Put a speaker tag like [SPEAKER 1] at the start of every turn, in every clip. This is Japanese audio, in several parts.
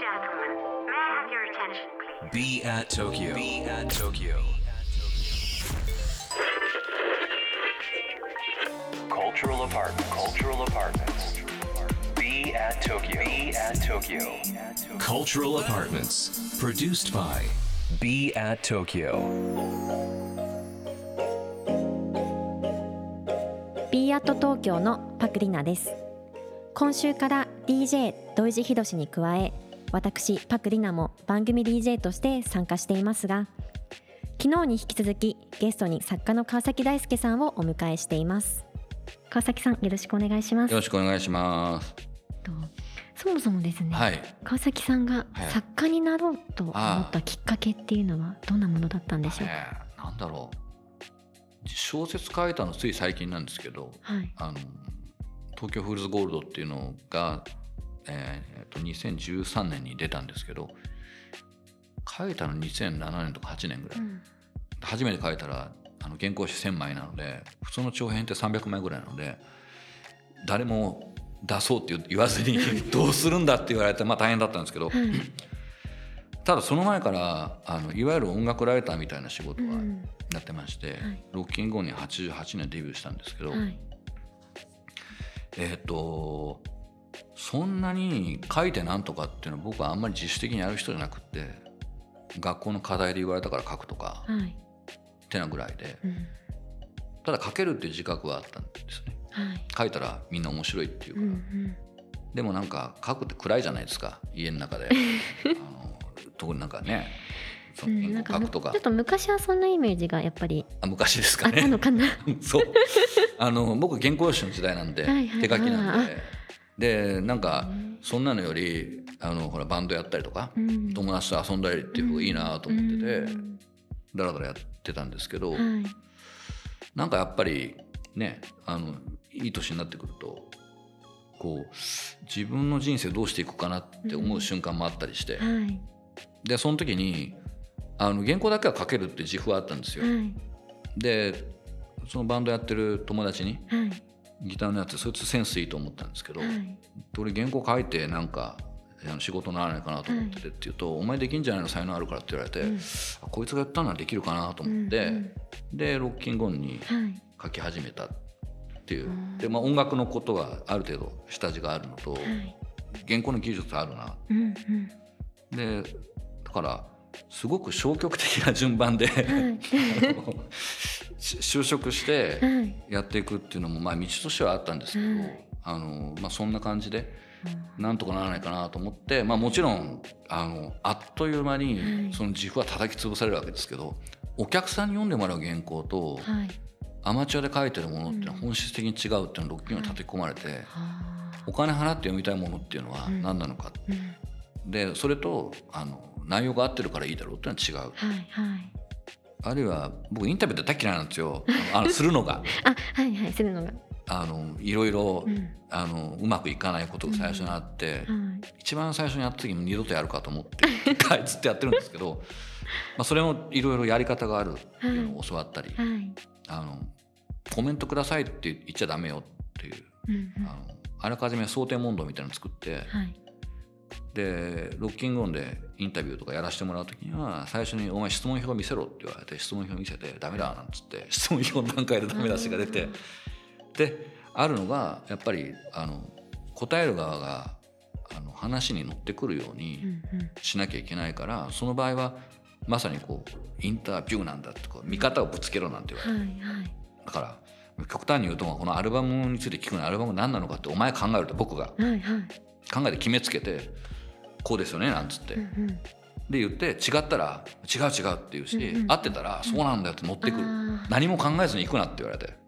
[SPEAKER 1] gentlemen, may I have your attention, please?
[SPEAKER 2] Be at Tokyo. Be at Tokyo. Cultural apartment. Cultural apartments. Be at Tokyo. Be at Tokyo. Cultural apartments. Produced by Be at Tokyo.
[SPEAKER 3] B アット東京のパクリナです今週から DJ 土井地博士に加え私パクリナも番組 DJ として参加していますが昨日に引き続きゲストに作家の川崎大輔さんをお迎えしています川崎さんよろしくお願いします
[SPEAKER 4] よろしくお願いします。
[SPEAKER 3] とそもそもですね、
[SPEAKER 4] はい。
[SPEAKER 3] 川崎さんが
[SPEAKER 4] はい
[SPEAKER 3] 作家になろうと思ったきっかけっていうのはどんなものだったんでしょうか、
[SPEAKER 4] なんだろう。小説書いたのつい最近なんですけど、
[SPEAKER 3] はい
[SPEAKER 4] あの東京フールズゴールドっていうのが、えーえっと2013年に出たんですけど、書いたの2007年とか8年ぐらい。
[SPEAKER 3] うん。
[SPEAKER 4] 初めて書いたらあの原稿紙1000枚なので普通の長編って300枚ぐらいなので誰も出そうって言わずに どうするんだって言われてまあ大変だったんですけど、
[SPEAKER 3] はい
[SPEAKER 4] ただその前からあのいわゆる音楽ライターみたいな仕事は
[SPEAKER 3] うん。
[SPEAKER 4] やってまして、
[SPEAKER 3] はい。
[SPEAKER 4] ロッキング後に88年デビューしたんですけど、
[SPEAKER 3] はい。
[SPEAKER 4] えっ、とそんなに書いてなんとかっていうのは僕はあんまり自主的にやる人じゃなくって学校の課題で言われたから書くとか
[SPEAKER 3] はい。
[SPEAKER 4] ってなぐらいで。
[SPEAKER 3] うん。
[SPEAKER 4] ただ書けるっていう自覚はあったんですね。
[SPEAKER 3] はい。
[SPEAKER 4] 書いたらみんな面白いっていうか。
[SPEAKER 3] う
[SPEAKER 4] ら、
[SPEAKER 3] ん。
[SPEAKER 4] でもなんか書くって暗いじゃないですか。家の中で。あの特になんかねそ
[SPEAKER 3] うん、
[SPEAKER 4] の
[SPEAKER 3] なんか
[SPEAKER 4] 原稿書くとか。
[SPEAKER 3] ちょっと昔はそんなイメージがやっぱり
[SPEAKER 4] あ昔です
[SPEAKER 3] あった
[SPEAKER 4] かね
[SPEAKER 3] のかな。
[SPEAKER 4] そう。あの僕原稿用紙の時代なんで
[SPEAKER 3] はいはい
[SPEAKER 4] 手書きなん
[SPEAKER 3] あ
[SPEAKER 4] ででなんかそんなのよりあのほらバンドやったりとか
[SPEAKER 3] うん。
[SPEAKER 4] 友達と遊んだりっていう方がいいなと思ってて
[SPEAKER 3] うん。
[SPEAKER 4] だらだらやってたんですけど
[SPEAKER 3] はい。
[SPEAKER 4] なんかやっぱりねあのいい年になってくるとこう自分の人生どうしていくかなって思う瞬間もあったりして
[SPEAKER 3] はい。
[SPEAKER 4] でその時にあの原稿だけは書けるって自負はあったんですよ。
[SPEAKER 3] はい。
[SPEAKER 4] でそのバンドやってる友達に
[SPEAKER 3] はい
[SPEAKER 4] ギターのやつそいつセンスいいと思ったんですけど、
[SPEAKER 3] はい。
[SPEAKER 4] 俺原稿書いてなんか仕事にならないかなと思っててって言うと「お前できんじゃないの才能あるから」って言われて、
[SPEAKER 3] うん。
[SPEAKER 4] あこいつがやったならできるかなと思って、
[SPEAKER 3] うん。
[SPEAKER 4] でロッキングオンに
[SPEAKER 3] はい。
[SPEAKER 4] 書き始めたっていう。
[SPEAKER 3] うん。
[SPEAKER 4] で、まあ、音楽のことがある程度下地があるのと、
[SPEAKER 3] はい。
[SPEAKER 4] 原稿の技術あるな。
[SPEAKER 3] うんうん。
[SPEAKER 4] でだからすごく消極的な順番で、
[SPEAKER 3] はい
[SPEAKER 4] 就職して
[SPEAKER 3] はい。
[SPEAKER 4] やっていくっていうのもまあ道としてはあったんですけど、
[SPEAKER 3] はい。
[SPEAKER 4] あのまあ、そんな感じでなんとかならないかなと思って、まあ、もちろんあのあっという間
[SPEAKER 3] はい。
[SPEAKER 4] にその自負は叩き潰されるわけですけどお客さんに読んでもらう原稿と
[SPEAKER 3] はい。
[SPEAKER 4] アマチュアで書いてるものっていうのは
[SPEAKER 3] うん
[SPEAKER 4] 本質的に違うっていうのをロッキングに叩き込まれて
[SPEAKER 3] は
[SPEAKER 4] お金払って読みたいものっていうのは
[SPEAKER 3] うん
[SPEAKER 4] 何なのか
[SPEAKER 3] うん。
[SPEAKER 4] でそれとあの内容が合ってるからいいだろうっていうのは違う。
[SPEAKER 3] はいはい
[SPEAKER 4] あるいは僕インタビューって大嫌いなんですよ。あのするのが。
[SPEAKER 3] あはいはいするのが。
[SPEAKER 4] あのいろいろ
[SPEAKER 3] うん。
[SPEAKER 4] あのうまくいかないことが最初にあって、
[SPEAKER 3] はい。
[SPEAKER 4] 一番最初にやった時も二度とやるかと思って ずっとやってるんですけど、まあ、それもいろいろやり方があるっていうのを教わったり、
[SPEAKER 3] はい。
[SPEAKER 4] あのコメントくださいって言っちゃダメよっていう
[SPEAKER 3] うんうん。
[SPEAKER 4] あのあらかじめ想定問答みたいなの作って
[SPEAKER 3] はい
[SPEAKER 4] でロッキングオンでインタビューとかやらせてもらう時には最初に「お前質問票見せろ」って言われて質問票見せて「ダメだ」なんつって質問票の段階でダメ出しが出てであるのがやっぱりあの答える側があの話に乗ってくるように、しなきゃいけないからその場合はまさにこうインタビューなんだってこう見方をぶつけろなんて言われて、だから極端に言うとこのアルバムについて聞くのアルバムが何なのかってお前考えると僕が。考えて決めつけてこうですよねなんつって、
[SPEAKER 3] うんうん。
[SPEAKER 4] で言って違ったら違う違うって言うし、
[SPEAKER 3] うんうん。
[SPEAKER 4] 合ってたらそうなんだよって乗ってくる、何も考えずに行くなって言われて。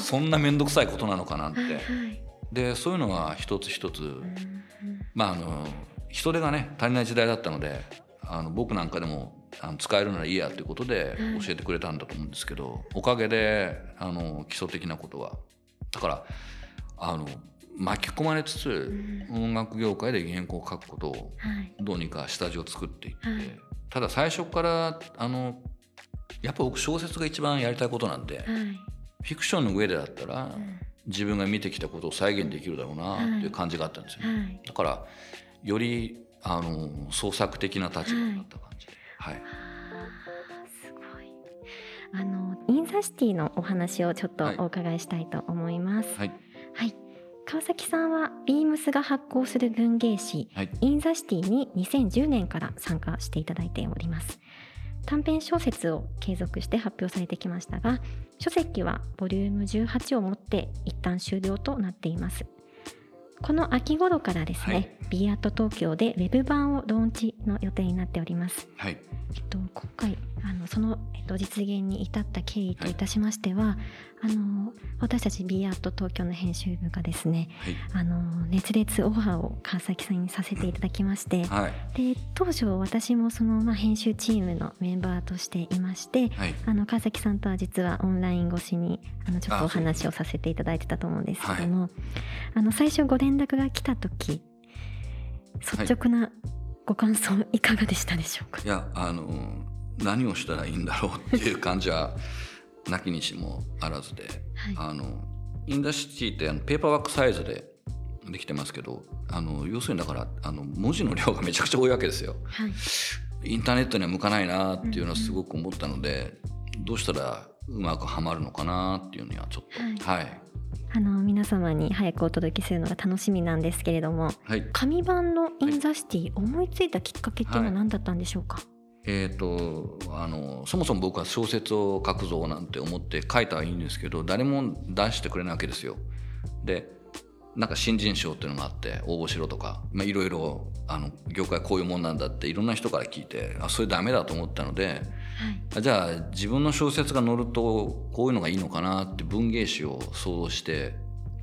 [SPEAKER 4] そんな面倒くさいことなのかなんて、
[SPEAKER 3] はいはい。
[SPEAKER 4] でそういうのが一つ一つ、
[SPEAKER 3] うんうん。
[SPEAKER 4] まああの人手がね足りない時代だったのであの僕なんかでもあの使えるならいいやということで
[SPEAKER 3] はい。
[SPEAKER 4] 教えてくれたんだと思うんですけど、おかげであの基礎的なことは。だからあの巻き込まれつつ、音楽業界で原稿を書くことを
[SPEAKER 3] はい。
[SPEAKER 4] どうにか下地を作っていって、
[SPEAKER 3] はい。
[SPEAKER 4] ただ最初からあのやっぱ僕小説が一番やりたいことなんで、
[SPEAKER 3] はい。
[SPEAKER 4] フィクションの上でだったら、
[SPEAKER 3] ん。
[SPEAKER 4] 自分が見てきたことを再現できるだろうなっていう感じがあったんですよね。
[SPEAKER 3] はい。
[SPEAKER 4] だからよりあの創作的な立場になった感じで、はい。
[SPEAKER 3] あの IN THE CITY のお話をちょっとお伺いしたいと思います。
[SPEAKER 4] はい、
[SPEAKER 3] はい川崎さんは BEAMS が発行する文芸誌、はい、 IN THE CITY に2010年から参加していただいております。短編小説を継続して発表されてきましたが書籍はボリューム18をもって一旦終了となっていますこの秋頃からですね、はい、 B アート東京でウェブ版をローンチの予定になっております。
[SPEAKER 4] はい、
[SPEAKER 3] えっと、今回あのその、えっと、実現に至った経緯といたしましては、はい、あの私たちビアート東京の編集部がですね、はい、あの熱烈オファーを川崎さんにさせていただきまして、
[SPEAKER 4] はい、
[SPEAKER 3] で当初私もその、まあ、編集チームのメンバーとしていまして、あの川崎さんとは実はオンライン越しにあのちょっとお話をさせていただいてたと思うんですけどもあの最初ご連絡が来た時率直なご感想いかがでしたでしょうか、
[SPEAKER 4] いやあの何をしたらいいんだろうっていう感じはなきにしもあらずで、はい、あのインダシティってあのペーパーワークサイズでできてますけどあの要するにだからあの文字の量がめちゃくちゃ多いわけですよ。
[SPEAKER 3] はい、
[SPEAKER 4] インターネットには向かないなっていうのはすごく思ったので、うん。うん、どうしたらうまくはまるのかなっていうにはちょっと。はい、はい
[SPEAKER 3] あの皆様に早くお届けするのが楽しみなんですけれども、
[SPEAKER 4] はい、
[SPEAKER 3] 紙版のインザシティ、思いついたきっかけっていうのは何だったんでしょうか、はい
[SPEAKER 4] えーと、あのそもそも僕は小説を書くぞなんて思って書いたはいいんですけど誰も出してくれないわけですよ。でなんか新人賞っていうのがあって応募しろとか、まあ、いろいろあの業界こういうもんなんだっていろんな人から聞いてあそれダメだと思ったので、はい、じゃあ自分の小説が載るとこういうのがいいのかなって文芸誌を想像して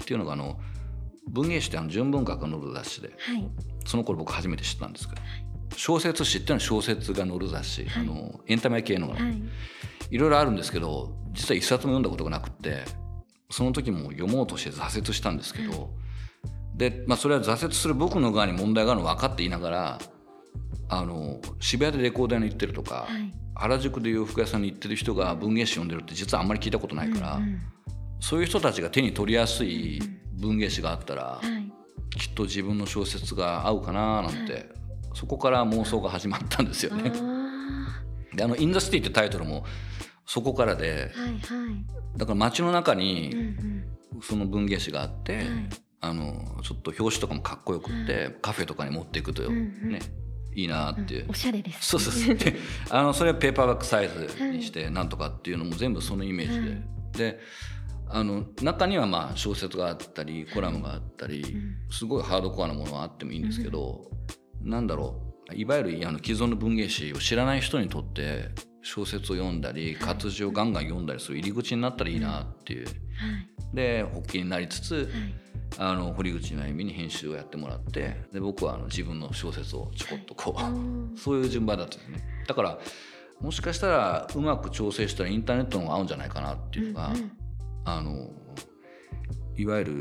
[SPEAKER 4] っていうのがあの文芸誌ってあの純文学が載る雑誌で、
[SPEAKER 3] はい、
[SPEAKER 4] その頃僕初めて知ったんですけど。小説誌っていうのは小説が載る雑誌、はい、あのエンタメ系の、はい、いろいろあるんですけど実は一冊も読んだことがなくてその時も読もうとして挫折したんですけど、はい、で、まあ、それは挫折する僕の側に問題があるの分かっていながらあの渋谷でレコーダーに行ってるとか、原宿で洋服屋さんに行ってる人が文芸誌読んでるって実はあんまり聞いたことないから、うんうん、そういう人たちが手に取りやすい文芸誌があったら、きっと自分の小説が合うかななんてそこから妄想が始まったんですよね。であの「インダスティ」ってタイトルもそこからで、
[SPEAKER 3] はいはい、
[SPEAKER 4] だから街の中にその文芸誌があって、あのちょっと表紙とかもかっこよくって、カフェとかに持っていくとよ、ねいいなって。いう、
[SPEAKER 3] おしゃれです、
[SPEAKER 4] そうそうそう。で あのそれはペーパーバックサイズにしてなんとかっていうのも全部そのイメージで、であの中にはまあ小説があったりコラムがあったり、すごいハードコアなものはあってもいいんですけど、なんだろう。いわゆるあの既存の文芸誌を知らない人にとって小説を読んだり活字をガンガン読んだりする入り口になったらいいなっていう、はい、で発起になりつつ、はい、あの堀口真由美に編集をやってもらってで僕はあの自分の小説をちょこっとこうそういう順番だったんですね。だからもしかしたらうまく調整したらインターネットの方が合うんじゃないかなっていうのが、うんうん、あのいわゆる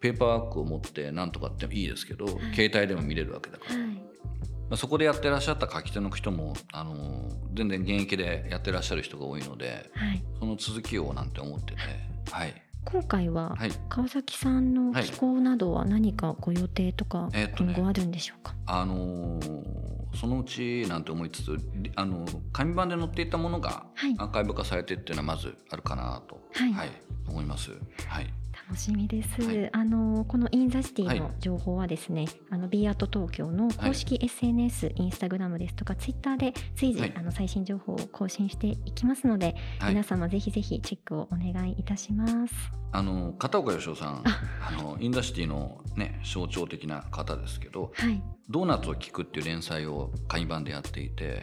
[SPEAKER 4] ペーパーワークを持ってなんとかってもいいですけど、はい、携帯でも見れるわけだから、はい、まあ、そこでやってらっしゃった書き手の人もあの全然現役でやってらっしゃる人が多いので、はい、その続きをなんて思ってて、はい、
[SPEAKER 3] 今回は川崎さんの寄稿などは何かご予定とか今後あるんでしょうか、
[SPEAKER 4] えーね、あのー、そのうちなんて思いつつあの紙版で載っていたものがアーカイブ化されてっていうのはまずあるかなと、はい。思います。はい
[SPEAKER 3] 楽しみです、はい、あのこの IN THE CITY の情報はですね、はい、あの B アート東京の公式 SNS、はい、インスタグラムですとかツイッターで随時、あの最新情報を更新していきますので、皆様ぜひぜひチェックをお願いいたします。
[SPEAKER 4] あの片岡義男さんあの IN THE CITY のね象徴的な方ですけど、ドーナツを聞くっていう連載を紙版でやっていて、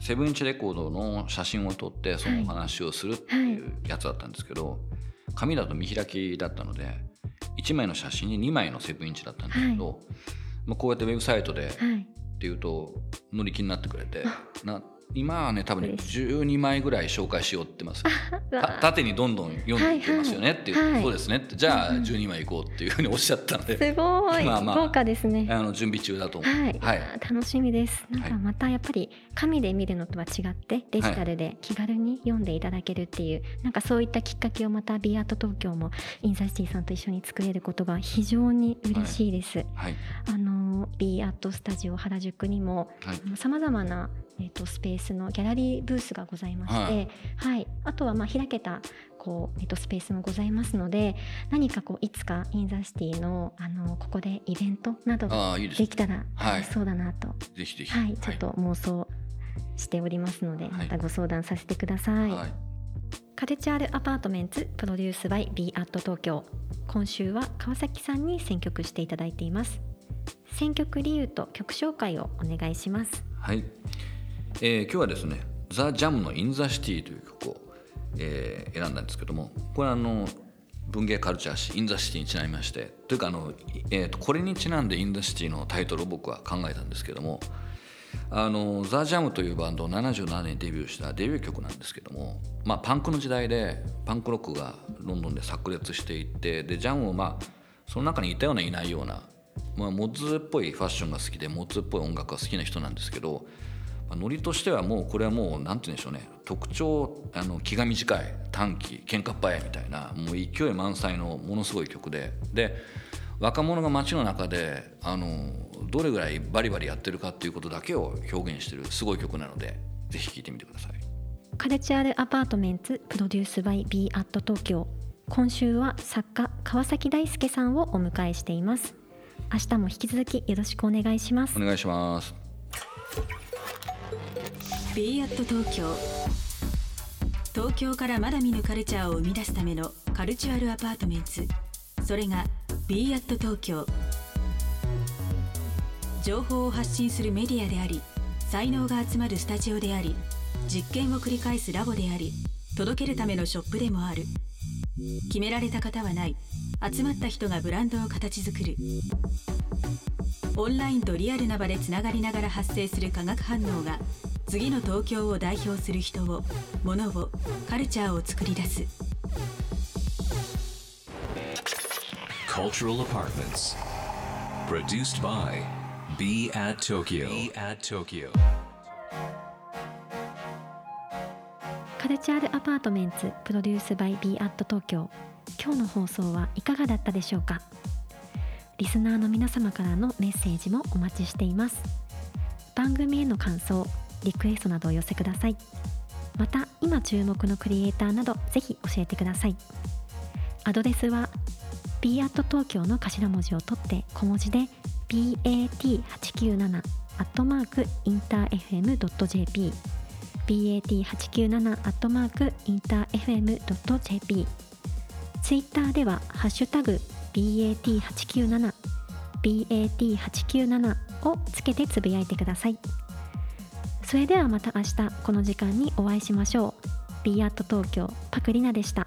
[SPEAKER 4] セブンインチレコードの写真を撮ってそのお話をするっていうやつだったんですけど、紙だと見開きだったので1枚の写真に2枚のセブンインチだったんですけど、はい、まあ、こうやってウェブサイトで、っていうと乗り気になってくれて な今はね多分ね
[SPEAKER 3] 嬉し
[SPEAKER 4] 12枚ぐらい紹介しようってます縦にどんどん読んでいってますよね。っていう、
[SPEAKER 3] はいはい。
[SPEAKER 4] そうですね。ってじゃあ
[SPEAKER 3] うんうん。
[SPEAKER 4] 12枚いこうっていうふうにおっしゃったので、
[SPEAKER 3] すごい、
[SPEAKER 4] まあまあ。
[SPEAKER 3] 豪華ですね。
[SPEAKER 4] あの準備中だと思う。
[SPEAKER 3] はい、
[SPEAKER 4] はい。
[SPEAKER 3] 楽しみです。なん
[SPEAKER 4] はい
[SPEAKER 3] かまたやっぱり紙で見るのとは違ってデジタルで気軽に読んでいただけるっていう、なんかそういったきっかけをまた BE AT TOKYO も In The City さんと一緒に作れることが非常に嬉しいです。
[SPEAKER 4] はい。
[SPEAKER 3] あの BE AT STUDIO 原宿にも
[SPEAKER 4] はい。
[SPEAKER 3] さまざまな、えー、とスペースのギャラリーブースがございまして、
[SPEAKER 4] は
[SPEAKER 3] はい。あとはまあ開けたこう、えー、とスペースもございますので何かこういつか In The City のあのここでイベントなど
[SPEAKER 4] で
[SPEAKER 3] きたら
[SPEAKER 4] はい。
[SPEAKER 3] 楽しそうだなと、
[SPEAKER 4] ぜひぜひ。
[SPEAKER 3] はい、ちょっと妄想しておりますので、
[SPEAKER 4] い。
[SPEAKER 3] またご相談させてください。
[SPEAKER 4] はい。
[SPEAKER 3] Cultural Apartments produced by BE AT TOKYO。今週は川崎さんに選曲していただいています。選曲理由と曲紹介をお願いします。
[SPEAKER 4] はい、えー今日はですね「 The Jam の「In The City」という曲を、えー選んだんですけどもこれはあの文芸カルチャー誌「In The City」にちなみましてというかあの、えーとこれにちなんで「In The City」のタイトルを僕は考えたんですけどもあの The Jam というバンドを77年デビューしたデビュー曲なんですけども、まあ、パンクの時代でパンクロックがロンドンで炸裂していってでジャムもまあその中にいたようないないような、まあ、モッズっぽいファッションが好きでモッズっぽい音楽が好きな人なんですけど、ノリとしてはもうこれはもうなんて言うんでしょうね。特徴あの気が短い短気喧嘩っ早いみたいなもう勢い満載のものすごい曲で。で若者が街の中であのどれぐらいバリバリやってるかっていうことだけを表現してるすごい曲なのでぜひ聴いてみてください。
[SPEAKER 3] Cultural Apartments produced by BE AT TOKYO。今週は作家川崎大助さんをお迎えしています。明日も引き続きよろしくお願いします。
[SPEAKER 4] お願いします。
[SPEAKER 5] B アット東京。東京からまだ見ぬカルチャーを生み出すための Cultural Apartments。それが b アット東京。情報を発信するメディアであり才能が集まるスタジオであり実験を繰り返すラボであり届けるためのショップでもある。決められた型はない。集まった人がブランドを形作る。オンラインとリアルな場でつながりながら発生する化学反応が次の東京を代表する人を物をカルチャーを作り出す
[SPEAKER 2] Cultural Apartments. Produced by Be at Tokyo. Be at Tokyo.
[SPEAKER 3] カルチャールアパートメンツプロデュースバイ b アット東京今日の放送はいかがだったでしょうか？リスナーの皆様からのメッセージもお待ちしています番組への感想リクエストなどお寄せください。また今注目のクリエイターなどぜひ教えてください。アドレスは b アット東京の頭文字を取って小文字で bat897 アットマークインター FM.jp bat897 アットマークインター FM.jp ツイッターではハッシュタグ bat897 bat897 をつけてつぶやいてください。それではまた明日この時間にお会いしましょう。B アット東京パクリナでした。